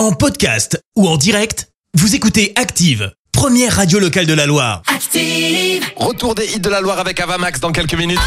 En podcast ou en direct, vous écoutez Active, première radio locale de la Loire. Active. Retour des hits de la Loire avec Avamax dans quelques minutes.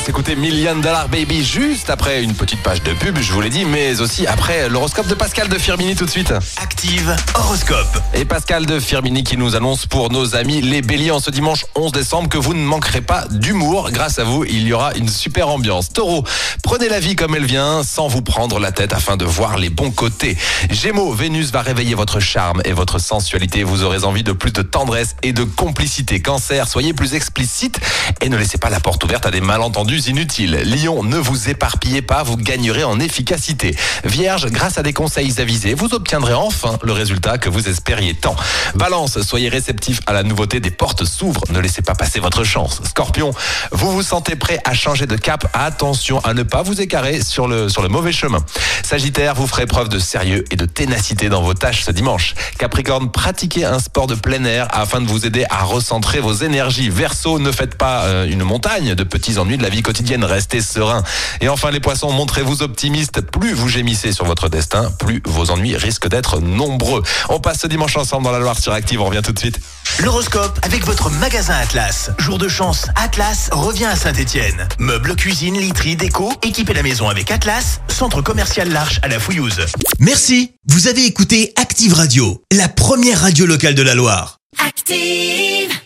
Va s'écouter Million Dollar Baby juste après une petite page de pub, je vous l'ai dit, mais aussi après l'horoscope de Pascal de Firmini tout de suite. Active horoscope. Et Pascal de Firmini qui nous annonce pour nos amis les béliers en ce dimanche 11 décembre que vous ne manquerez pas d'humour. Grâce à vous, il y aura une super ambiance. Taureau, prenez la vie comme elle vient sans vous prendre la tête afin de voir les bons côtés. Gémeaux, Vénus va réveiller votre charme et votre sensualité. Vous aurez envie de plus de tendresse et de complicité. Cancer, soyez plus explicite et ne laissez pas la porte ouverte à des malentendus inutiles. Lion, ne vous éparpillez pas, vous gagnerez en efficacité. Vierge, grâce à des conseils avisés, vous obtiendrez enfin le résultat que vous espériez tant. Balance, soyez réceptif à la nouveauté, des portes s'ouvrent, ne laissez pas passer votre chance. Scorpion, vous vous sentez prêt à changer de cap, attention à ne pas vous écarrer sur le, sur le mauvais chemin. Sagittaire, vous ferez preuve de sérieux et de ténacité dans vos tâches ce dimanche. Capricorne, pratiquez un sport de plein air afin de vous aider à recentrer vos énergies. Verseau, ne faites pas euh, une montagne de petits ennuis de la vie quotidienne, restez serein. Et enfin les poissons, montrez-vous optimistes. Plus vous gémissez sur votre destin, plus vos ennuis risquent d'être nombreux. On passe ce dimanche ensemble dans la Loire sur Active, on revient tout de suite. L'horoscope avec votre magasin Atlas. Jour de chance, Atlas revient à Saint-Étienne. Meubles, cuisine, literie, déco, équipez la maison avec Atlas, centre commercial L'Arche à la Fouillouse. Merci. Vous avez écouté Active Radio, la première radio locale de la Loire. Active.